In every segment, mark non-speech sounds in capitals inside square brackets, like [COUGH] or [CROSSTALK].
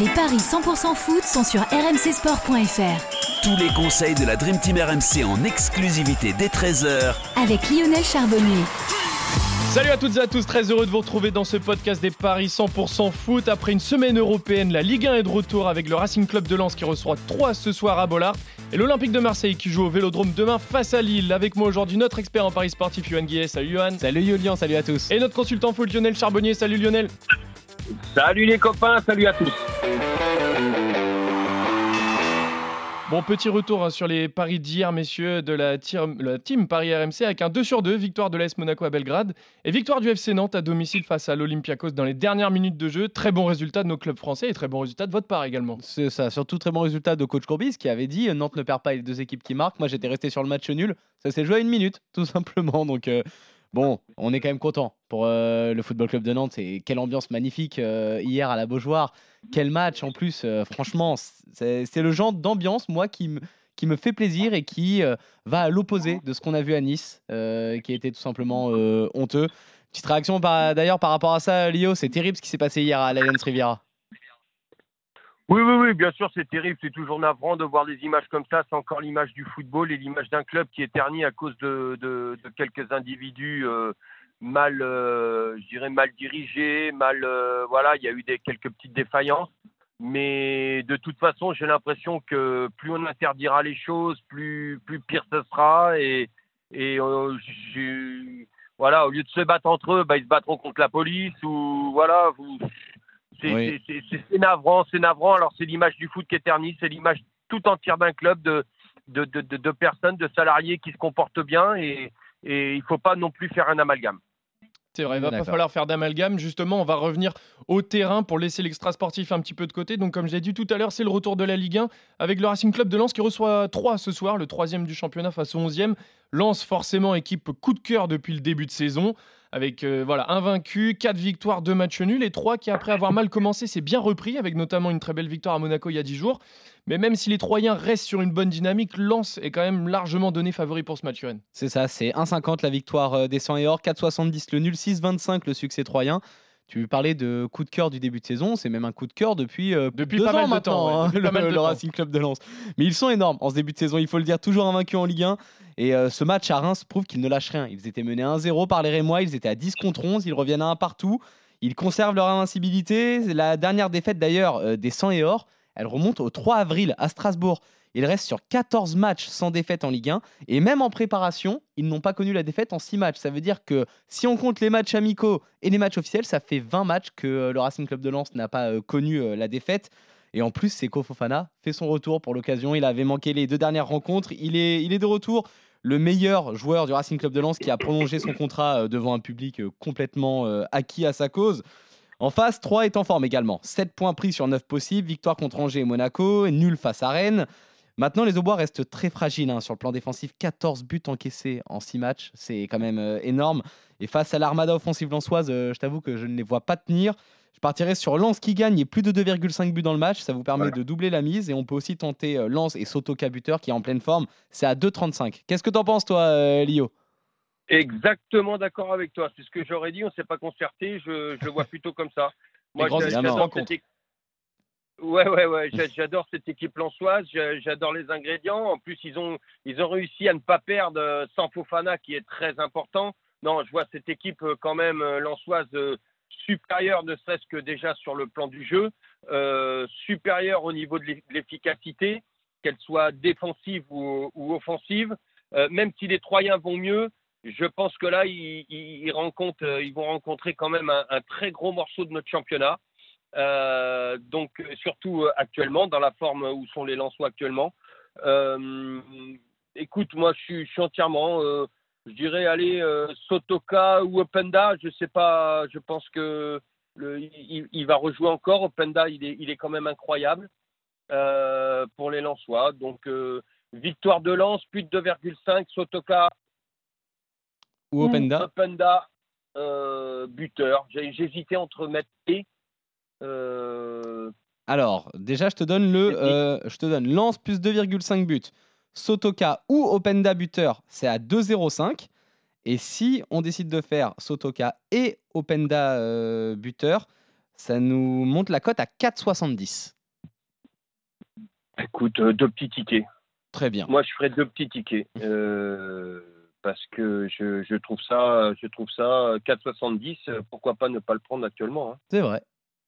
Les paris 100% foot sont sur rmcsport.fr. Tous les conseils de la Dream Team RMC en exclusivité dès 13h avec Lionel Charbonnier. Salut à toutes et à tous, très heureux de vous retrouver dans ce podcast des Paris 100% foot. Après une semaine européenne, la Ligue 1 est de retour avec le Racing Club de Lens qui reçoit 3 ce soir à Bollard et l'Olympique de Marseille qui joue au Vélodrome demain face à Lille. Avec moi aujourd'hui notre expert en Paris sportif, Yohan Guillet. Salut Yohan. Salut Yolian, salut à tous. Et notre consultant foot Lionel Charbonnier. Salut Lionel. Salut les copains, salut à tous. Bon, petit retour hein, sur les paris d'hier, messieurs, de la, team Paris RMC avec un 2 sur 2, victoire de l'AS Monaco à Belgrade et victoire du FC Nantes à domicile face à l'Olympiakos dans les dernières minutes de jeu. Très bon résultat de nos clubs français et très bon résultat de votre part également. C'est ça, surtout très bon résultat de coach Courbis qui avait dit Nantes ne perd pas les deux équipes qui marquent. Moi j'étais resté sur le match nul, ça s'est joué à une minute, tout simplement. Donc. Euh, Bon, on est quand même content pour euh, le Football Club de Nantes. Et quelle ambiance magnifique euh, hier à la Beaujoire. Quel match en plus. Euh, franchement, c'est le genre d'ambiance, moi, qui me, qui me fait plaisir et qui va à l'opposé de ce qu'on a vu à Nice, qui était tout simplement honteux. Petite réaction d'ailleurs par rapport à ça, Lio. C'est terrible ce qui s'est passé hier à l'Alliance Riviera. Oui, oui, oui, bien sûr, c'est terrible. C'est toujours navrant de voir des images comme ça. C'est encore l'image du football et l'image d'un club qui est terni à cause de, de, quelques individus euh, mal, euh, je dirais, mal dirigés, mal, euh, voilà, il y a eu des, quelques petites défaillances. Mais de toute façon, j'ai l'impression que plus on interdira les choses, plus, plus pire ce sera. Et, et voilà, au lieu de se battre entre eux, bah, ils se battront contre la police ou voilà. C'est navrant, c'est navrant. Alors c'est l'image du foot qui est ternie, c'est l'image tout entière d'un club de de, de, de, personnes, de salariés qui se comportent bien et, et il ne faut pas non plus faire un amalgame. C'est vrai, il va pas falloir faire d'amalgame. Justement, on va revenir au terrain pour laisser l'extra sportif un petit peu de côté. Donc, comme je l'ai dit tout à l'heure, c'est le retour de la Ligue 1 avec le Racing Club de Lens qui reçoit 3 ce soir, le troisième du championnat face au 11e. Lens, forcément, équipe coup de cœur depuis le début de saison avec euh, voilà, un vaincu, quatre victoires, deux matchs nuls et trois qui, après avoir mal commencé, s'est bien repris avec notamment une très belle victoire à Monaco il y a dix jours. Mais même si les Troyens restent sur une bonne dynamique, Lens est quand même largement donné favori pour ce match. C'est ça, c'est 1,50 la victoire euh, des 100 et or, 4,70 le nul, 6,25 le succès troyen. Tu parlais de coup de cœur du début de saison, c'est même un coup de cœur depuis, euh, depuis deux pas ans mal de temps, hein, [LAUGHS] le, Racing Club de Lens. Mais ils sont énormes en ce début de saison, il faut le dire, toujours invaincu en Ligue 1. Et euh, ce match à Reims prouve qu'ils ne lâchent rien. Ils étaient menés 1-0 par les Rémois, ils étaient à 10 contre 11, ils reviennent à 1 partout. Ils conservent leur invincibilité. La dernière défaite d'ailleurs euh, des 100 et or, elle remonte au 3 avril à Strasbourg. Il reste sur 14 matchs sans défaite en Ligue 1. Et même en préparation, ils n'ont pas connu la défaite en 6 matchs. Ça veut dire que si on compte les matchs amicaux et les matchs officiels, ça fait 20 matchs que euh, le Racing Club de Lens n'a pas euh, connu euh, la défaite. Et en plus, Seko Fofana fait son retour pour l'occasion. Il avait manqué les deux dernières rencontres. Il est, il est de retour. Le meilleur joueur du Racing Club de Lens qui a prolongé son contrat devant un public complètement acquis à sa cause. En face, 3 est en forme également. 7 points pris sur 9 possibles. Victoire contre Angers et Monaco. Nul face à Rennes. Maintenant, les Aubois restent très fragiles hein, sur le plan défensif. 14 buts encaissés en 6 matchs, c'est quand même euh, énorme. Et face à l'armada offensive lançoise, euh, je t'avoue que je ne les vois pas tenir. Je partirai sur Lens qui gagne et plus de 2,5 buts dans le match. Ça vous permet de doubler la mise. Et on peut aussi tenter euh, Lens et Soto buteur qui est en pleine forme. C'est à 2,35. Qu'est-ce que tu en penses, toi, Lio? Exactement d'accord avec toi. C'est ce que j'aurais dit. On ne s'est pas concerté. Je, le vois [LAUGHS] plutôt comme ça. Moi, j'adore cette, Ouais, ouais, ouais. [LAUGHS] J'adore cette équipe lançoise. J'adore les ingrédients. En plus, ils ont, ils ont réussi à ne pas perdre euh, sans Fofana, qui est très important. Non, je vois cette équipe euh, quand même euh, lançoise supérieure, ne serait-ce que déjà sur le plan du jeu, supérieure au niveau de l'efficacité, qu'elle soit défensive ou, offensive. même si les Troyens vont mieux, je pense que là, ils, ils, ils vont rencontrer quand même un, un, très gros morceau de notre championnat. Euh, donc euh, surtout euh, actuellement, dans la forme où sont les Lensois actuellement. écoute, moi je suis, entièrement, je dirais, aller Sotoka ou Openda, je sais pas, je pense que le, il, va rejouer encore. Openda, il est, il est quand même incroyable pour les Lensois. Donc victoire de Lens, plus de 2,5, Sotoka ou Openda. Openda buteur. Hésité entre mettre et euh, Alors, déjà, je te donne le, euh, je te donne lance plus 2,5 buts. Sotoka ou Openda buteur, c'est à 2,05. Et si on décide de faire Sotoka et Openda euh, buteur, Ça nous monte la cote à 4,70. Écoute, deux petits tickets. Très bien. Moi, je ferais deux petits tickets. Euh, parce que je, je, trouve ça, je trouve ça 4,70. Pourquoi pas ne pas le prendre actuellement hein. C'est vrai.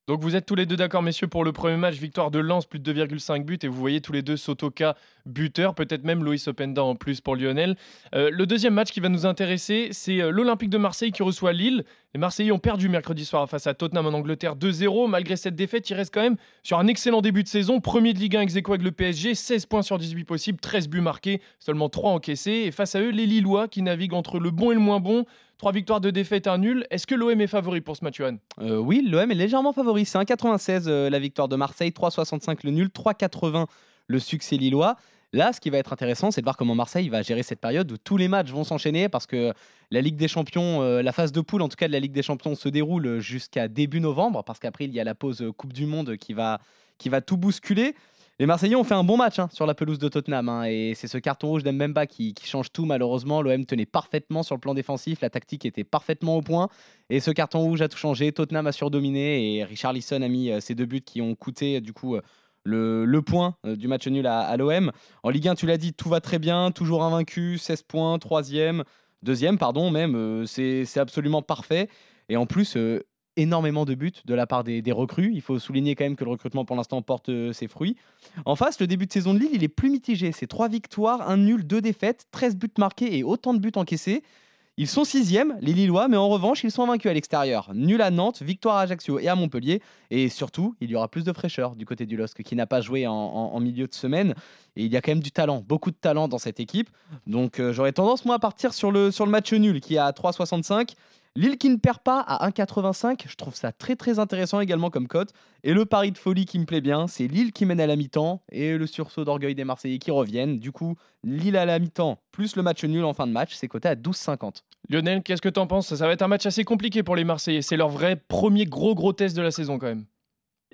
Donc vous êtes tous les deux d'accord, messieurs, pour le premier match, victoire de Lens, plus de 2,5 buts, et vous voyez tous les deux Sotoka buteur, peut-être même Loïs Openda en plus pour Lionel. Euh, le deuxième match qui va nous intéresser, c'est euh, l'Olympique de Marseille qui reçoit Lille. Les Marseillais ont perdu mercredi soir face à Tottenham en Angleterre 2-0. Malgré cette défaite, ils restent quand même sur un excellent début de saison. Premier de Ligue 1 ex avec le PSG, 16 points sur 18 possibles, 13 buts marqués, seulement 3 encaissés. Et face à eux, les Lillois qui naviguent entre le bon et le moins bon. Trois victoires de défaite, un nul. Est-ce que l'OM est favori pour ce match, Johan? Euh, Oui, l'OM est légèrement favori. C'est 1,96 euh, la victoire de Marseille, 3,65 le nul, 3,80 le succès lillois. Là, ce qui va être intéressant, c'est de voir comment Marseille va gérer cette période où tous les matchs vont s'enchaîner parce que la Ligue des Champions, euh, la phase de poule en tout cas de la Ligue des Champions se déroule jusqu'à début novembre parce qu'après il y a la pause Coupe du Monde qui va, tout bousculer. Les Marseillais ont fait un bon match hein, sur la pelouse de Tottenham. Hein, et c'est ce carton rouge d'Mbemba qui, qui change tout, malheureusement. L'OM tenait parfaitement sur le plan défensif. La tactique était parfaitement au point. Et ce carton rouge a tout changé. Tottenham a surdominé. Et Richard Lisson a mis ses euh, deux buts qui ont coûté, du coup. Euh, le, point euh, du match nul à, l'OM. En Ligue 1, tu l'as dit, tout va très bien, toujours invaincu, 16 points, troisième, deuxième, pardon, même, c'est absolument parfait. Et en plus, énormément de buts de la part des, recrues. Il faut souligner quand même que le recrutement pour l'instant porte euh, ses fruits. En face, le début de saison de Lille, il est plus mitigé. C'est 3 victoires, 1 nul, 2 défaites, 13 buts marqués et autant de buts encaissés. Ils sont sixièmes, les Lillois, mais en revanche, ils sont vaincus à l'extérieur. Nul à Nantes, victoire à Ajaccio et à Montpellier. Et surtout, il y aura plus de fraîcheur du côté du LOSC, qui n'a pas joué en, milieu de semaine. Et il y a quand même du talent, beaucoup de talent dans cette équipe. Donc euh, j'aurais tendance, moi, à partir sur le, sur le match nul, qui est à 3,65. Lille qui ne perd pas à 1,85, je trouve ça très très intéressant également comme cote. Et le pari de folie qui me plaît bien, c'est Lille qui mène à la mi-temps et le sursaut d'orgueil des Marseillais qui reviennent. Du coup, Lille à la mi-temps plus le match nul en fin de match, c'est coté à 12,50. Lionel, qu'est-ce que tu en penses? Ça va être un match assez compliqué pour les Marseillais. C'est leur vrai premier gros gros test de la saison quand même.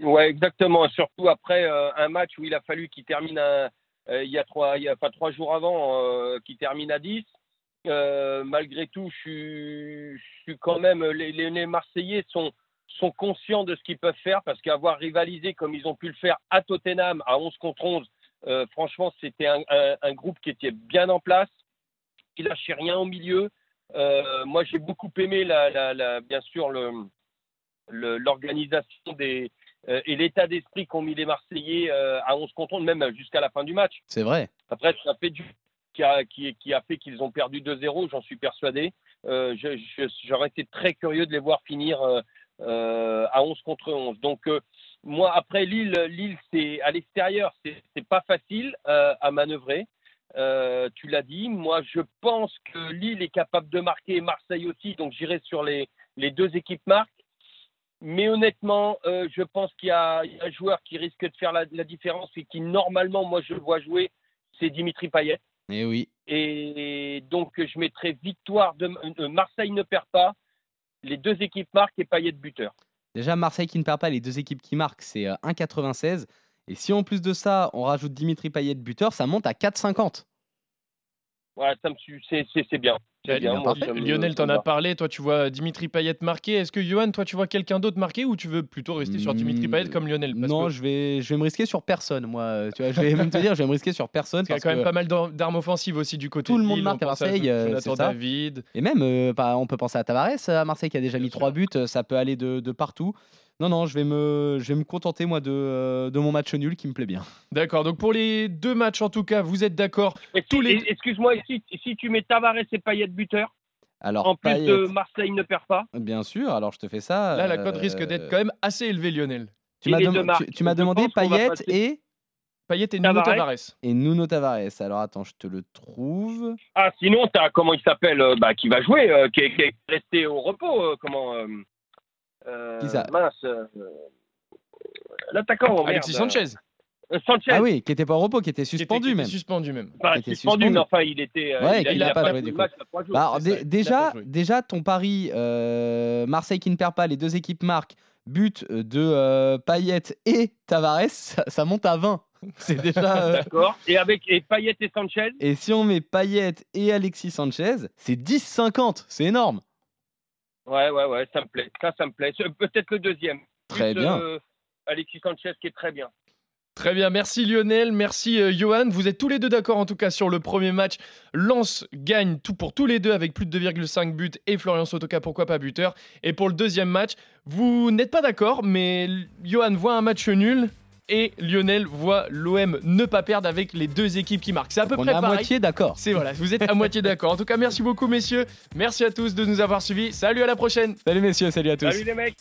Ouais, exactement. Surtout après euh, un match où il a fallu qu'il termine euh, il y a trois, il y a, pas trois jours avant, euh, qu'il termine à 10. Euh, malgré tout, je suis, quand même. Les, Marseillais sont, sont conscients de ce qu'ils peuvent faire parce qu'avoir rivalisé comme ils ont pu le faire à Tottenham à 11 contre 11, euh, franchement, c'était un, groupe qui était bien en place, qui lâchait rien au milieu. Euh, moi, j'ai beaucoup aimé, la, bien sûr, l'organisation des, et l'état d'esprit qu'ont mis les Marseillais à 11 contre 11, même jusqu'à la fin du match. C'est vrai. Après, ça fait du qui a, fait qu'ils ont perdu 2-0, j'en suis persuadé. Euh, J'aurais été très curieux de les voir finir euh, euh à 11 contre 11. Donc, moi, après Lille, Lille c'est à l'extérieur, c'est pas facile à manœuvrer. tu l'as dit. Moi, je pense que Lille est capable de marquer, Marseille aussi. Donc, j'irai sur les, deux équipes marques. Mais honnêtement, je pense qu'il y, y, a un joueur qui risque de faire la, la différence et qui, normalement, moi, je le vois jouer, c'est Dimitri Payet. Et eh oui. Et donc, je mettrai victoire de euh, Marseille ne perd pas. Les deux équipes marquent et Payet buteur. Déjà, Marseille qui ne perd pas, les deux équipes qui marquent, c'est 1,96. Euh, et si en plus de ça, on rajoute Dimitri Payet buteur, ça monte à 4,50. Ouais, c'est bien. Lionel, t'en as parlé. Toi, tu vois Dimitri Payet marqué. Est-ce que Johan, toi, tu vois quelqu'un d'autre marqué ou tu veux plutôt rester sur Dimitri Payet comme Lionel? Non, je, vais, je vais me risquer sur personne. Moi, tu vois, je vais même te dire, je vais me risquer sur personne. Il y a quand même pas mal d'armes offensives aussi du côté. Tout le monde marque à Marseille. Euh, David. Et même, euh, on peut penser à Tavares à Marseille qui a déjà mis trois buts. Ça peut aller de, de partout. Non, non, je vais me, je vais me contenter, moi, de, euh, de mon match nul qui me plaît bien. D'accord, donc pour les deux matchs, en tout cas, vous êtes d'accord tous les... Excuse-moi, si, si tu mets Tavares et Payet buteur alors, en plus de Marseille ne perd pas. Bien sûr, alors je te fais ça. Là, la cote risque d'être euh, quand même assez élevée, Lionel. Tu m'as tu, m'as demandé Payet et. Payet et Nuno Tavares. Et Nuno Tavares. Alors attends, je te le trouve. Ah, sinon, tu as comment il s'appelle euh, bah, Qui va jouer qui, est, resté au repos Comment qui ça Mince. L'attaquant. Alexis Sanchez. Euh, Sanchez. Ah oui, qui était pas au repos, qui était suspendu même. suspendu même. Bah, suspendu, mais enfin, il était. Euh, ouais, il, a, pas, joué du coup. Bah, déjà, déjà, ton pari, euh, Marseille qui ne perd pas, les deux équipes marquent, but de Payet et Tavares, ça, monte à 20. [LAUGHS] C'est déjà. D'accord. Et avec et Payet et Sanchez? Et si on met Payet et Alexis Sanchez, c'est 10-50. C'est énorme. Ouais, ouais, ouais, ça me plaît. Ça, ça me plaît. Peut-être le deuxième. Très bien. Alexis Sanchez qui est très bien. Très bien, merci Lionel, merci euh, Johan. Vous êtes tous les deux d'accord en tout cas sur le premier match. Lance gagne tout pour tous les deux avec plus de 2,5 buts et Florian Sotoka pourquoi pas buteur. Et pour le deuxième match, vous n'êtes pas d'accord, mais Johan voit un match nul et Lionel voit l'OM ne pas perdre avec les deux équipes qui marquent. C'est à peu On près est à pareil. moitié d'accord. C'est voilà, vous êtes à moitié d'accord. En tout cas, merci beaucoup messieurs. Merci à tous de nous avoir suivis. Salut à la prochaine. Salut messieurs, salut à tous. Salut les mecs